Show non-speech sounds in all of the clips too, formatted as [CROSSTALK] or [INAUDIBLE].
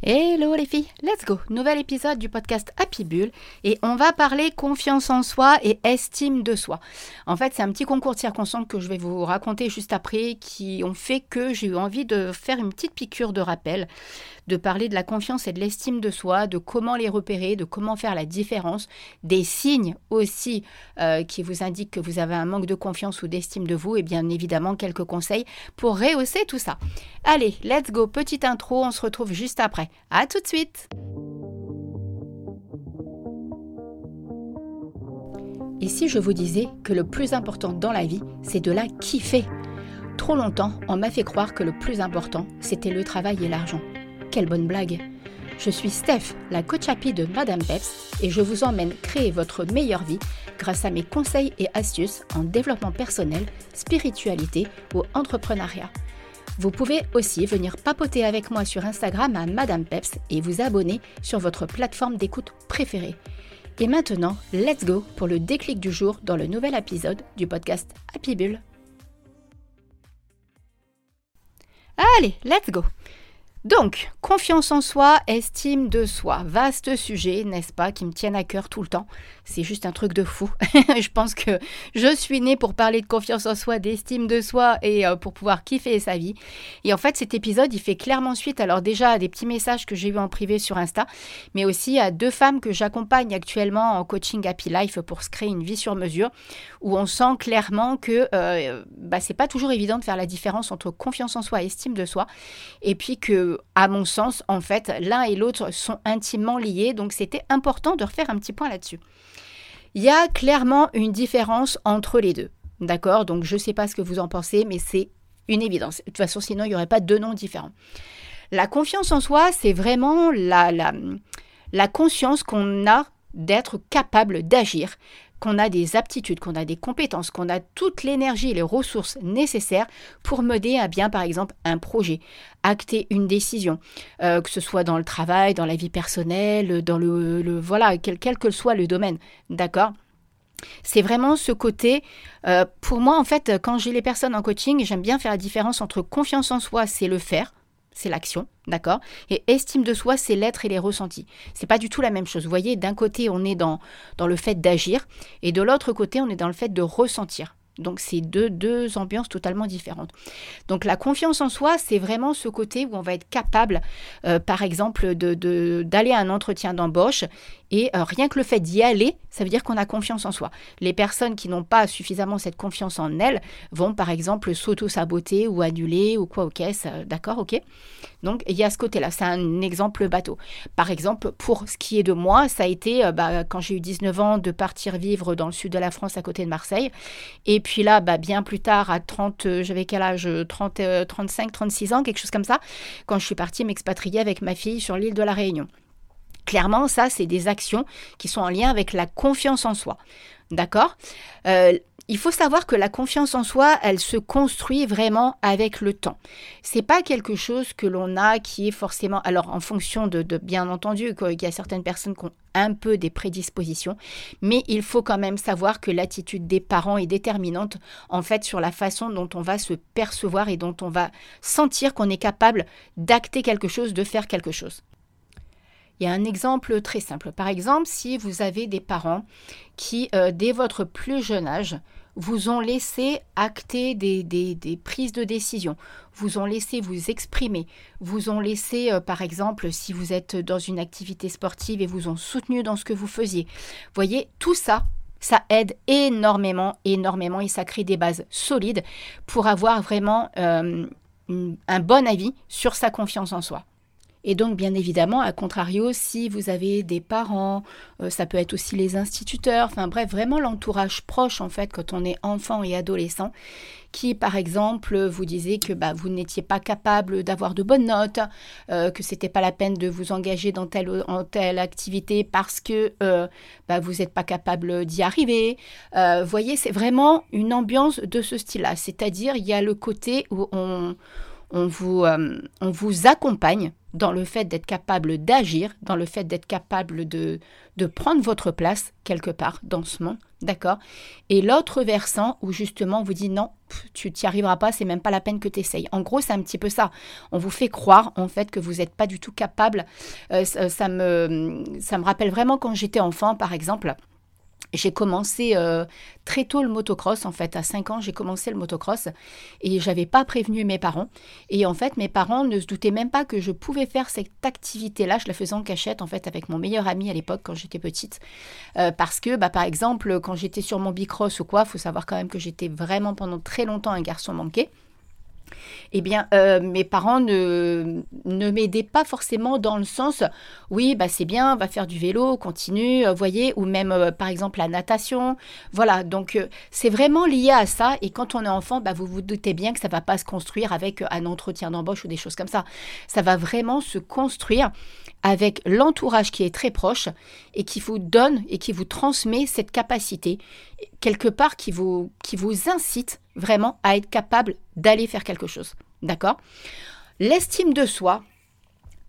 Hello les filles, let's go. Nouvel épisode du podcast Happy Bull. Et on va parler confiance en soi et estime de soi. En fait, c'est un petit concours de que je vais vous raconter juste après qui ont fait que j'ai eu envie de faire une petite piqûre de rappel, de parler de la confiance et de l'estime de soi, de comment les repérer, de comment faire la différence, des signes aussi euh, qui vous indiquent que vous avez un manque de confiance ou d'estime de vous et bien évidemment quelques conseils pour rehausser tout ça. Allez, let's go, petite intro, on se retrouve juste après. À tout de suite Et si je vous disais que le plus important dans la vie, c'est de la kiffer Trop longtemps, on m'a fait croire que le plus important, c'était le travail et l'argent. Quelle bonne blague Je suis Steph, la coach happy de Madame Peps, et je vous emmène créer votre meilleure vie grâce à mes conseils et astuces en développement personnel, spiritualité ou entrepreneuriat. Vous pouvez aussi venir papoter avec moi sur Instagram à Madame Peps et vous abonner sur votre plateforme d'écoute préférée. Et maintenant, let's go pour le déclic du jour dans le nouvel épisode du podcast Happy Bull. Allez, let's go donc, confiance en soi, estime de soi, vaste sujet, n'est-ce pas, qui me tiennent à cœur tout le temps. C'est juste un truc de fou. [LAUGHS] je pense que je suis née pour parler de confiance en soi, d'estime de soi et euh, pour pouvoir kiffer sa vie. Et en fait, cet épisode, il fait clairement suite, alors déjà à des petits messages que j'ai eu en privé sur Insta, mais aussi à deux femmes que j'accompagne actuellement en coaching Happy Life pour se créer une vie sur mesure, où on sent clairement que euh, bah, c'est pas toujours évident de faire la différence entre confiance en soi et estime de soi, et puis que à mon sens, en fait, l'un et l'autre sont intimement liés, donc c'était important de refaire un petit point là-dessus. Il y a clairement une différence entre les deux. D'accord? Donc je ne sais pas ce que vous en pensez, mais c'est une évidence. De toute façon, sinon, il n'y aurait pas deux noms différents. La confiance en soi, c'est vraiment la, conscience qu'on a d'être capable d'agir, qu'on a des aptitudes, qu'on a des compétences, qu'on a toute l'énergie et les ressources nécessaires pour mener à bien, par exemple, un projet, acter une décision, euh, que ce soit dans le travail, dans la vie personnelle, dans le, voilà, quel, quel, que soit le domaine, d'accord? C'est vraiment ce côté, euh, pour moi en fait, quand j'ai les personnes en coaching, j'aime bien faire la différence entre confiance en soi, c'est le faire, c'est l'action, d'accord? Et estime de soi, c'est l'être et les ressentis. C'est pas du tout la même chose. Vous voyez, d'un côté, on est dans, dans le fait d'agir, et de l'autre côté, on est dans le fait de ressentir. Donc c'est deux, deux ambiances totalement différentes. Donc la confiance en soi, c'est vraiment ce côté où on va être capable, euh, par exemple, d'aller de, à un entretien d'embauche et euh, rien que le fait d'y aller, ça veut dire qu'on a confiance en soi. Les personnes qui n'ont pas suffisamment cette confiance en elles vont par exemple s'auto-saboter ou annuler ou quoi, ok, d'accord, ok. Donc il y a ce côté-là, c'est un exemple bateau. Par exemple, pour ce qui est de moi, ça a été euh, bah, quand j'ai eu 19 ans de partir vivre dans le sud de la France à côté de Marseille. Et puis là, bah, bien plus tard, à 30, euh, j'avais quel âge 30, 35, 36 ans, quelque chose comme ça, quand je suis partie m'expatrier avec ma fille sur l'île de la Réunion. Clairement, ça, c'est des actions qui sont en lien avec la confiance en soi. D'accord? Euh, il faut savoir que la confiance en soi, elle se construit vraiment avec le temps. C'est pas quelque chose que l'on a qui est forcément. Alors, en fonction de, bien entendu, qu'il y a certaines personnes qui ont un peu des prédispositions, mais il faut quand même savoir que l'attitude des parents est déterminante en fait sur la façon dont on va se percevoir et dont on va sentir qu'on est capable d'acter quelque chose, de faire quelque chose. Il y a un exemple très simple. Par exemple, si vous avez des parents qui, euh, dès votre plus jeune âge, vous ont laissé acter des, prises de décision, vous ont laissé vous exprimer, vous ont laissé, euh, par exemple, si vous êtes dans une activité sportive et vous ont soutenu dans ce que vous faisiez. Voyez, tout ça, ça aide énormément, énormément et ça crée des bases solides pour avoir vraiment euh, un bon avis sur sa confiance en soi. Et donc, bien évidemment, à contrario, si vous avez des parents, euh, ça peut être aussi les instituteurs, enfin bref, vraiment l'entourage proche, en fait, quand on est enfant et adolescent, qui, par exemple, vous disait que bah, vous n'étiez pas capable d'avoir de bonnes notes, euh, que c'était pas la peine de vous engager dans telle, telle activité parce que euh, bah, vous n'êtes pas capable d'y arriver. Vous voyez, c'est vraiment une ambiance de ce style-là. C'est-à-dire, il y a le côté où euh, on vous accompagne dans le fait d'être capable d'agir, dans le fait d'être capable de, de prendre votre place quelque part dans ce monde, d'accord? Et l'autre versant où justement on vous dit non, tu t'y arriveras pas, c'est même pas la peine que tu essayes. En gros, c'est un petit peu ça. On vous fait croire en fait que vous n'êtes pas du tout capable. Euh, ça, me, ça me rappelle vraiment quand j'étais enfant, par exemple. J'ai commencé euh, très tôt le motocross, en fait. À 5 ans, j'ai commencé le motocross et j'avais pas prévenu mes parents. Et en fait, mes parents ne se doutaient même pas que je pouvais faire cette activité-là. Je la faisais en cachette, en fait, avec mon meilleur ami à l'époque quand j'étais petite. Euh, parce que, bah, par exemple, quand j'étais sur mon bicross ou quoi, faut savoir quand même que j'étais vraiment pendant très longtemps un garçon manqué eh bien, euh, mes parents ne, m'aidaient pas forcément dans le sens, oui, bah c'est bien, va faire du vélo, continue, euh, voyez, ou même euh, par exemple la natation. Voilà, donc c'est vraiment lié à ça. Et quand on est enfant, bah, vous vous doutez bien que ça va pas se construire avec un entretien d'embauche ou des choses comme ça. Ça va vraiment se construire avec l'entourage qui est très proche et qui vous donne et qui vous transmet cette capacité, quelque part qui vous, qui vous incite vraiment à être capable d'aller faire quelque chose. D'accord? L'estime de soi,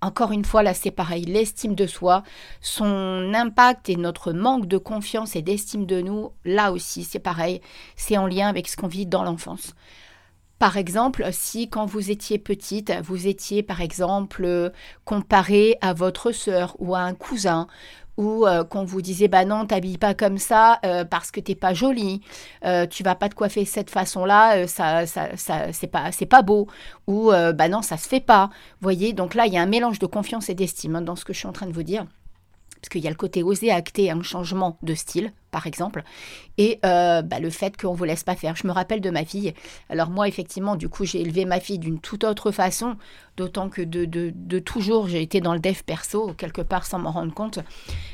encore une fois, là c'est pareil, l'estime de soi, son impact et notre manque de confiance et d'estime de nous, là aussi c'est pareil, c'est en lien avec ce qu'on vit dans l'enfance. Par exemple, si quand vous étiez petite, vous étiez par exemple comparé à votre sœur ou à un cousin, ou euh, qu'on vous disait bah non t'habilles pas comme ça euh, parce que t'es pas jolie. Euh, tu vas pas te coiffer de cette façon là ça, ça, ça c'est pas c'est pas beau. Ou bah non ça se fait pas. Voyez donc là il y a un mélange de confiance et d'estime hein, dans ce que je suis en train de vous dire parce qu'il y a le côté oser acter un changement de style, par exemple, et euh, bah, le fait qu'on ne vous laisse pas faire. Je me rappelle de ma fille. Alors moi, effectivement, du coup, j'ai élevé ma fille d'une toute autre façon, d'autant que de, de, toujours, j'ai été dans le dev perso, quelque part, sans m'en rendre compte.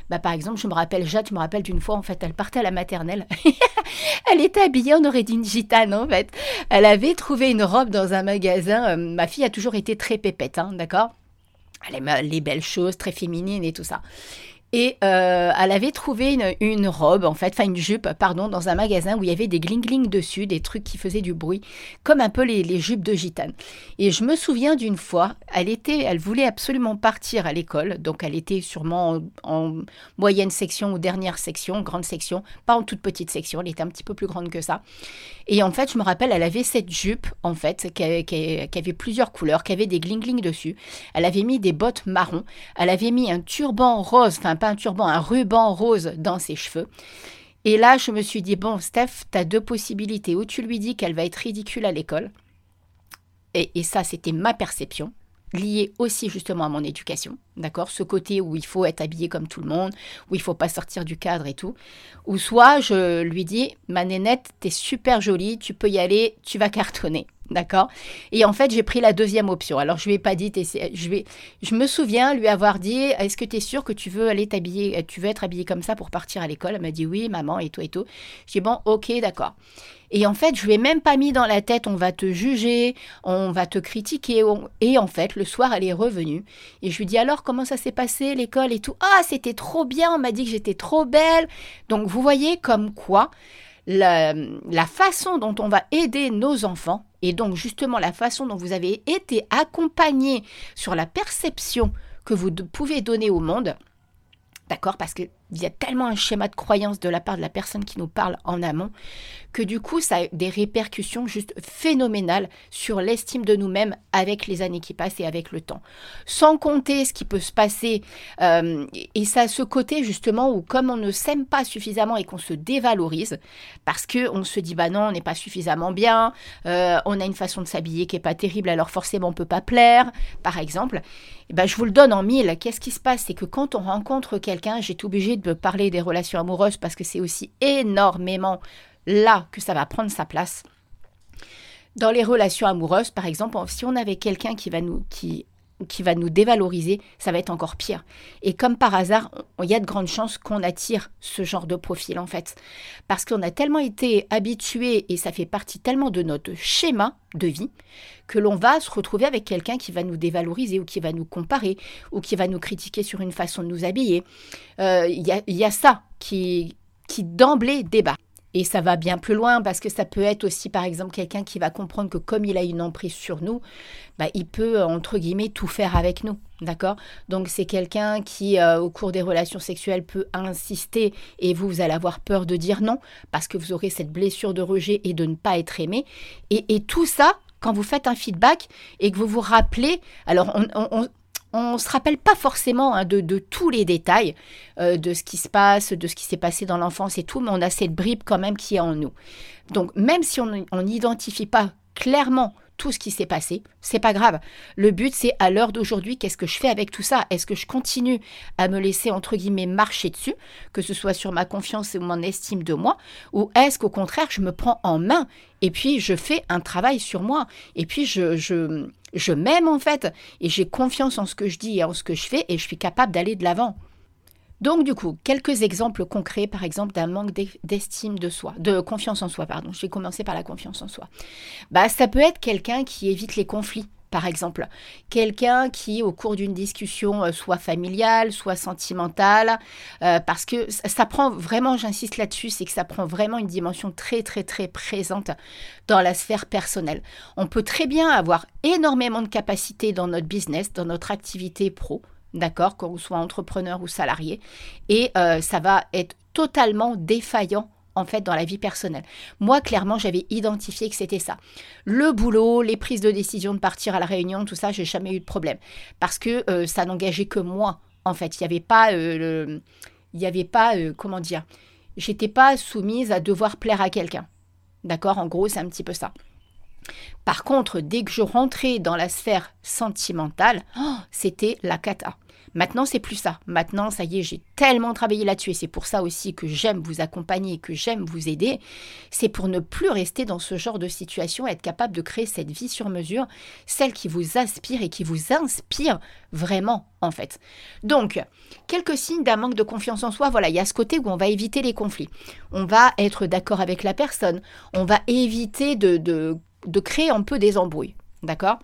Bah, par exemple, je me rappelle, Jade, je me rappelle d'une fois, en fait, elle partait à la maternelle. [LAUGHS] elle était habillée, on aurait dit une gitane, en fait. Elle avait trouvé une robe dans un magasin. Euh, ma fille a toujours été très pépette, hein, d'accord? Elle aime les belles choses, très féminines et tout ça. Et euh, elle avait trouvé une, robe, en fait, enfin une jupe, pardon, dans un magasin où il y avait des gling-gling dessus, des trucs qui faisaient du bruit, comme un peu les, jupes de gitane. Et je me souviens d'une fois, elle était, elle voulait absolument partir à l'école, donc elle était sûrement en, moyenne section ou dernière section, grande section, pas en toute petite section, elle était un petit peu plus grande que ça. Et en fait, je me rappelle, elle avait cette jupe, en fait, qui avait, plusieurs couleurs, qui avait des gling-gling dessus. Elle avait mis des bottes marron, elle avait mis un turban rose, enfin un turban, un ruban rose dans ses cheveux. Et là, je me suis dit, bon, Steph, tu as deux possibilités. Ou tu lui dis qu'elle va être ridicule à l'école. Et, et ça, c'était ma perception lié aussi justement à mon éducation, d'accord? Ce côté où il faut être habillé comme tout le monde, où il faut pas sortir du cadre et tout. Ou soit je lui dis, ma nénette, t'es super jolie, tu peux y aller, tu vas cartonner. D'accord Et en fait, j'ai pris la deuxième option. Alors, je lui ai pas dit, je, vais, je me souviens lui avoir dit Est-ce que tu es sûr que tu veux aller t'habiller, tu veux être habillée comme ça pour partir à l'école? Elle m'a dit Oui, maman, et tout, et tout. J'ai dit Bon, ok, d'accord. Et en fait, je lui ai même pas mis dans la tête On va te juger, on va te critiquer. Et en fait, le soir, elle est revenue. Et je lui dis Alors, comment ça s'est passé, l'école et tout? Ah, c'était trop bien, on m'a dit que j'étais trop belle. Donc, vous voyez comme quoi la façon dont on va aider nos enfants et donc justement la façon dont vous avez été accompagné sur la perception que vous pouvez donner au monde, d'accord Parce qu'il y a tellement un schéma de croyance de la part de la personne qui nous parle en amont que du coup, ça a des répercussions juste phénoménales sur l'estime de nous-mêmes avec les années qui passent et avec le temps. Sans compter ce qui peut se passer, euh, et ça ce côté justement où comme on ne s'aime pas suffisamment et qu'on se dévalorise, parce qu'on se dit, bah non, on n'est pas suffisamment bien, euh, on a une façon de s'habiller qui n'est pas terrible, alors forcément on ne peut pas plaire, par exemple, et ben, je vous le donne en mille. Qu'est-ce qui se passe? C'est que quand on rencontre quelqu'un, j'ai obligé de parler des relations amoureuses parce que c'est aussi énormément là que ça va prendre sa place. Dans les relations amoureuses, par exemple, si on avait quelqu'un qui va nous qui qui va nous dévaloriser, ça va être encore pire. Et comme par hasard, il y a de grandes chances qu'on attire ce genre de profil en fait. Parce qu'on a tellement été habitué et ça fait partie tellement de notre schéma de vie que l'on va se retrouver avec quelqu'un qui va nous dévaloriser ou qui va nous comparer ou qui va nous critiquer sur une façon de nous habiller. Euh, il y, a, ça qui, qui d'emblée débat. Et ça va bien plus loin parce que ça peut être aussi, par exemple, quelqu'un qui va comprendre que comme il a une emprise sur nous, bah, il peut, entre guillemets, tout faire avec nous. D'accord? Donc c'est quelqu'un qui, euh, au cours des relations sexuelles, peut insister et vous, vous allez avoir peur de dire non parce que vous aurez cette blessure de rejet et de ne pas être aimé. Et, tout ça, quand vous faites un feedback et que vous vous rappelez, alors on on ne se rappelle pas forcément hein, de, tous les détails euh, de ce qui se passe, de ce qui s'est passé dans l'enfance et tout, mais on a cette bribe quand même qui est en nous. Donc même si on n'identifie pas clairement tout ce qui s'est passé, c'est pas grave. Le but c'est à l'heure d'aujourd'hui, qu'est-ce que je fais avec tout ça? Est-ce que je continue à me laisser entre guillemets marcher dessus, que ce soit sur ma confiance ou mon estime de moi, ou est-ce qu'au contraire je me prends en main et puis je fais un travail sur moi? Et puis je, je je m'aime en fait, et j'ai confiance en ce que je dis et en ce que je fais, et je suis capable d'aller de l'avant. Donc du coup, quelques exemples concrets, par exemple, d'un manque d'estime de soi, de confiance en soi, pardon. Je vais commencer par la confiance en soi. Bah, ça peut être quelqu'un qui évite les conflits par exemple. Quelqu'un qui, au cours d'une discussion, euh, soit familiale, soit sentimentale, euh, parce que ça, prend vraiment, j'insiste là-dessus, c'est que ça prend vraiment une dimension très, très, très présente dans la sphère personnelle. On peut très bien avoir énormément de capacités dans notre business, dans notre activité pro, d'accord, qu'on soit entrepreneur ou salarié, et euh, ça va être totalement défaillant en fait dans la vie personnelle. Moi, clairement, j'avais identifié que c'était ça. Le boulot, les prises de décision de partir à la réunion, tout ça, j'ai jamais eu de problème parce que euh, ça n'engageait que moi. En fait, il n'y avait pas, euh, il y avait pas, comment dire, j'étais pas soumise à devoir plaire à quelqu'un. D'accord? En gros, c'est un petit peu ça. Par contre, dès que je rentrais dans la sphère sentimentale, oh, c'était la cata. Maintenant, c'est plus ça. Maintenant, ça y est, j'ai tellement travaillé là-dessus et c'est pour ça aussi que j'aime vous accompagner, que j'aime vous aider. C'est pour ne plus rester dans ce genre de situation, être capable de créer cette vie sur mesure, celle qui vous aspire et qui vous inspire vraiment, en fait. Donc, quelques signes d'un manque de confiance en soi. Voilà, il y a ce côté où on va éviter les conflits. On va être d'accord avec la personne. On va éviter de, de, de créer un peu des embrouilles. D'accord?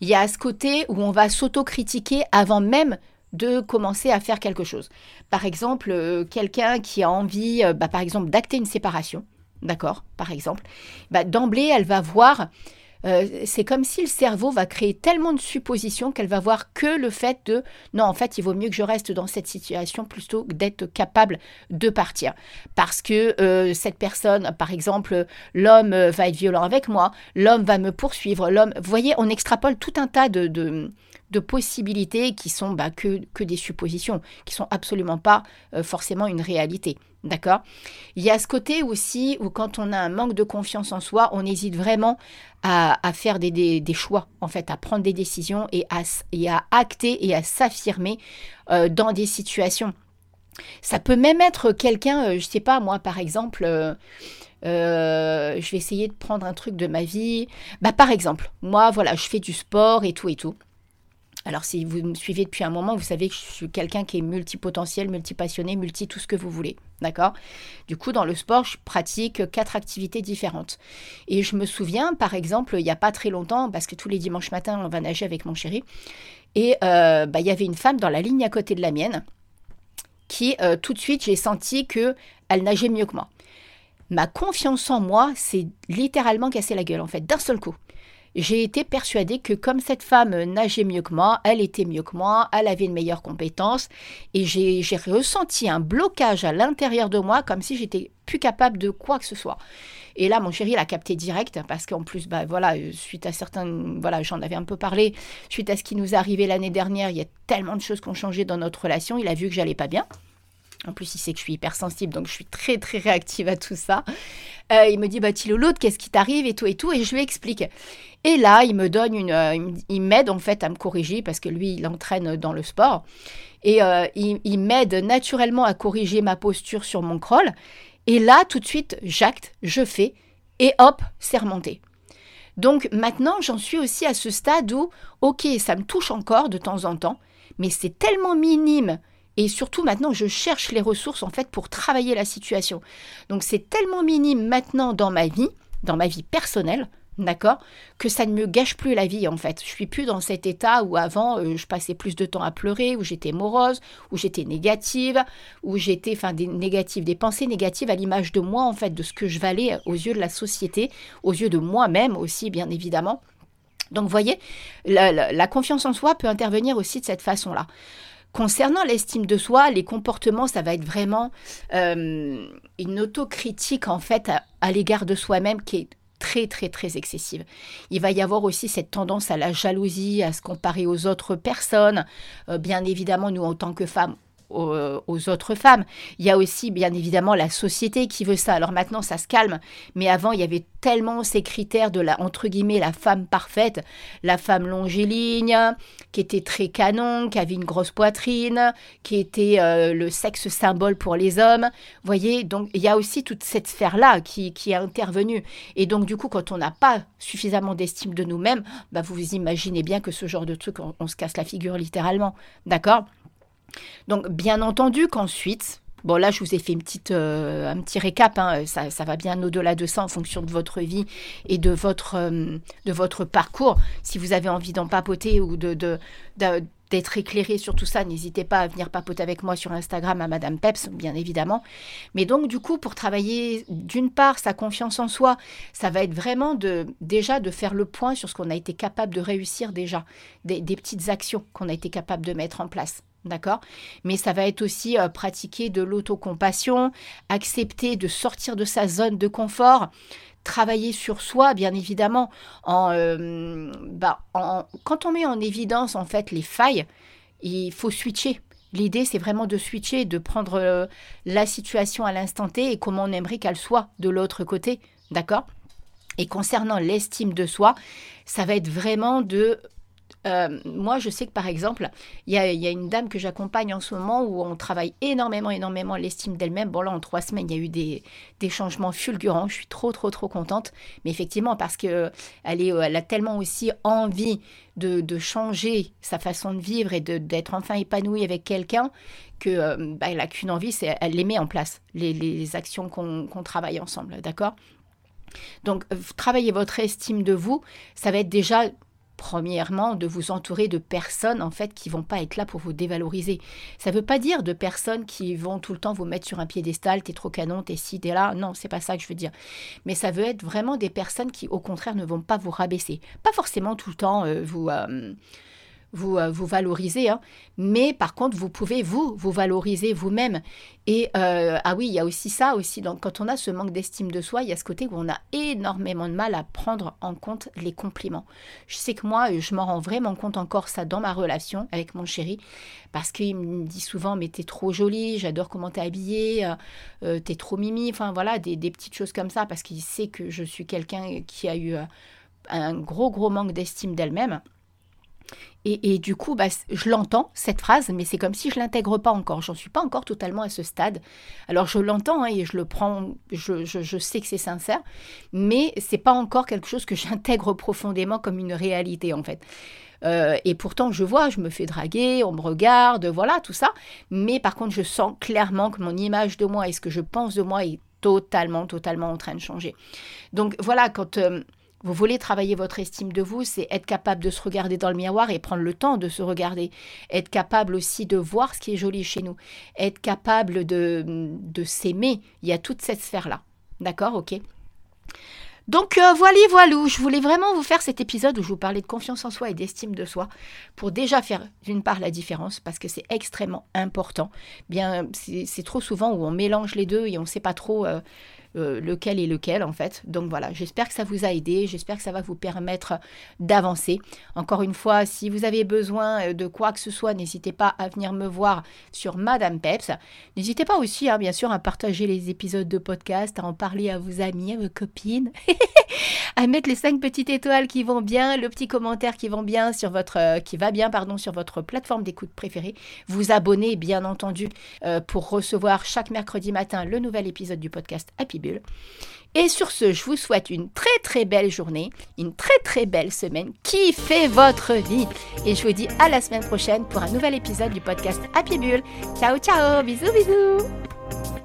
Il y a ce côté où on va s'autocritiquer avant même de commencer à faire quelque chose. Par exemple, euh, quelqu'un qui a envie, euh, bah, par exemple, d'acter une séparation, d'accord, par exemple, bah, d'emblée, elle va voir euh, c'est comme si le cerveau va créer tellement de suppositions qu'elle va voir que le fait de non, en fait, il vaut mieux que je reste dans cette situation plutôt que d'être capable de partir. Parce que euh, cette personne, par exemple, l'homme va être violent avec moi, l'homme va me poursuivre, l'homme. Vous voyez, on extrapole tout un tas de, de, possibilités qui sont bah, que, que, des suppositions, qui sont absolument pas euh, forcément une réalité. D'accord? Il y a ce côté aussi où quand on a un manque de confiance en soi, on hésite vraiment à, faire des, choix, en fait, à prendre des décisions et à, à acter et à s'affirmer euh, dans des situations. Ça peut même être quelqu'un, euh, je sais pas, moi par exemple, euh, je vais essayer de prendre un truc de ma vie. Bah, par exemple, moi, voilà, je fais du sport et tout et tout. Alors si vous me suivez depuis un moment, vous savez que je suis quelqu'un qui est multipotentiel, multipassionné, multi tout ce que vous voulez. D'accord? Du coup, dans le sport, je pratique quatre activités différentes. Et je me souviens, par exemple, il n'y a pas très longtemps, parce que tous les dimanches matins, on va nager avec mon chéri, et euh, bah, il y avait une femme dans la ligne à côté de la mienne, qui euh, tout de suite, j'ai senti que elle nageait mieux que moi. Ma confiance en moi s'est littéralement cassé la gueule, en fait, d'un seul coup j'ai été persuadée que comme cette femme nageait mieux que moi, elle était mieux que moi, elle avait une meilleure compétence, et j'ai ressenti un blocage à l'intérieur de moi comme si j'étais plus capable de quoi que ce soit. Et là, mon chéri l'a capté direct parce qu'en plus, bah voilà, suite à certains, voilà, j'en avais un peu parlé, suite à ce qui nous est arrivé l'année dernière, il y a tellement de choses qui ont changé dans notre relation. Il a vu que j'allais pas bien. En plus, il sait que je suis hypersensible, donc je suis très très réactive à tout ça. Euh, il me dit, bah l'autre, qu'est-ce qui t'arrive et tout et tout, et je lui explique. Et là, il me donne une, euh, il m'aide en fait à me corriger parce que lui, il entraîne dans le sport. Et euh, il, m'aide naturellement à corriger ma posture sur mon crawl. Et là, tout de suite, j'acte, je fais, et hop, c'est remonté. Donc maintenant, j'en suis aussi à ce stade où, ok, ça me touche encore de temps en temps, mais c'est tellement minime et surtout maintenant, je cherche les ressources en fait pour travailler la situation. Donc c'est tellement minime maintenant dans ma vie, dans ma vie personnelle, d'accord Que ça ne me gâche plus la vie en fait. Je suis plus dans cet état où avant euh, je passais plus de temps à pleurer, où j'étais morose, où j'étais négative, où j'étais, enfin des négatives, des pensées négatives à l'image de moi en fait, de ce que je valais aux yeux de la société, aux yeux de moi-même aussi bien évidemment. Donc vous voyez, la, confiance en soi peut intervenir aussi de cette façon-là. Concernant l'estime de soi, les comportements, ça va être vraiment euh, une autocritique en fait à l'égard de soi-même qui est très très très excessive. Il va y avoir aussi cette tendance à la jalousie, à se comparer aux autres personnes. Euh, bien évidemment, nous en tant que femmes, aux, autres femmes. Il y a aussi, bien évidemment, la société qui veut ça. Alors maintenant, ça se calme, mais avant, il y avait tellement ces critères de la, entre guillemets, la femme parfaite, la femme longiligne, qui était très canon, qui avait une grosse poitrine, qui était euh, le sexe symbole pour les hommes. Vous voyez, donc il y a aussi toute cette sphère-là qui, qui est intervenue. Et donc, du coup, quand on n'a pas suffisamment d'estime de nous-mêmes, bah, vous imaginez bien que ce genre de truc, on se casse la figure littéralement. D'accord? Donc, bien entendu qu'ensuite, Bon, là, je vous ai fait une petite, euh, un petit récap. Hein. ça, ça, va bien au-delà de ça en fonction de votre vie et de votre, euh, de votre parcours. Si vous avez envie d'en papoter ou de, d'être éclairé sur tout ça, n'hésitez pas à venir papoter avec moi sur Instagram à Madame Peps, bien évidemment. Mais donc, du coup, pour travailler d'une part sa confiance en soi, ça va être vraiment de déjà de faire le point sur ce qu'on a été capable de réussir déjà, des petites actions qu'on a été capable de mettre en place. D'accord Mais ça va être aussi euh, pratiquer de l'autocompassion, accepter de sortir de sa zone de confort, travailler sur soi, bien évidemment. En, euh, bah, quand on met en évidence, en fait, les failles, il faut switcher. L'idée, c'est vraiment de switcher, de prendre euh, la situation à l'instant T et comment on aimerait qu'elle soit de l'autre côté. D'accord Et concernant l'estime de soi, ça va être vraiment de euh, moi, je sais que par exemple, il y a, une dame que j'accompagne en ce moment où on travaille énormément, énormément l'estime d'elle-même. Bon, là, en trois semaines, il y a eu des, changements fulgurants. Je suis trop, trop, trop contente. Mais effectivement, parce qu'elle elle a tellement aussi envie de, changer sa façon de vivre et d'être enfin épanouie avec quelqu'un qu'elle euh, bah, n'a qu'une envie, c'est elle les met en place, les, actions qu'on travaille ensemble. D'accord? Donc, euh, travailler votre estime de vous, ça va être déjà premièrement, de vous entourer de personnes en fait qui vont pas être là pour vous dévaloriser. Ça veut pas dire de personnes qui vont tout le temps vous mettre sur un piédestal, t'es trop canon, t'es ci, t'es là. Non, c'est pas ça que je veux dire. Mais ça veut être vraiment des personnes qui, au contraire, ne vont pas vous rabaisser. Pas forcément tout le temps euh, vous. Euh, vous, euh, hein. mais par contre, vous pouvez vous, vous valoriser vous-même. Et euh, ah oui, il y a aussi ça aussi. Donc, quand on a ce manque d'estime de soi, il y a ce côté où on a énormément de mal à prendre en compte les compliments. Je sais que moi, je m'en rends vraiment compte encore ça dans ma relation avec mon chéri, parce qu'il me dit souvent, mais t'es trop jolie, j'adore comment t'es habillée, euh, t'es trop mimi, enfin voilà, des, petites choses comme ça, parce qu'il sait que je suis quelqu'un qui a eu un gros, gros manque d'estime d'elle-même. Et, du coup, bah, je l'entends, cette phrase, mais c'est comme si je l'intègre pas encore. J'en suis pas encore totalement à ce stade. Alors je l'entends hein, et je le prends, je, sais que c'est sincère, mais c'est pas encore quelque chose que [LAUGHS] j'intègre profondément comme une réalité en fait. Euh, et pourtant, je vois, je me fais draguer, on me regarde, voilà, tout ça. Mais par contre, je sens clairement que mon image de moi et ce que je pense de moi est totalement, totalement en train de changer. Donc voilà, quand... Euh, vous voulez travailler votre estime de vous, c'est être capable de se regarder dans le miroir et prendre le temps de se regarder. Être capable aussi de voir ce qui est joli chez nous. Être capable de, de s'aimer. Il y a toute cette sphère-là. D'accord? Ok donc euh, voilà, voilà, je voulais vraiment vous faire cet épisode où je vous parlais de confiance en soi et d'estime de soi pour déjà faire d'une part la différence parce que c'est extrêmement important. Bien, c'est trop souvent où on mélange les deux et on ne sait pas trop euh, euh, lequel est lequel en fait. Donc voilà, j'espère que ça vous a aidé, j'espère que ça va vous permettre d'avancer. Encore une fois, si vous avez besoin euh, de quoi que ce soit, n'hésitez pas à venir me voir sur Madame Peps. N'hésitez pas aussi, hein, bien sûr, à partager les épisodes de podcast, à en parler à vos amis, à vos copines, [LAUGHS] à mettre les cinq petites étoiles qui vont bien, le petit commentaire qui vont bien sur votre, euh, qui va bien, pardon, sur votre plateforme d'écoute préférée. Vous abonner, bien entendu, pour recevoir chaque mercredi matin le nouvel épisode du podcast Happy et sur ce, je vous souhaite une très très belle journée, une très très belle semaine. fait votre vie Et je vous dis à la semaine prochaine pour un nouvel épisode du podcast Happy Bull. Ciao ciao, bisous bisous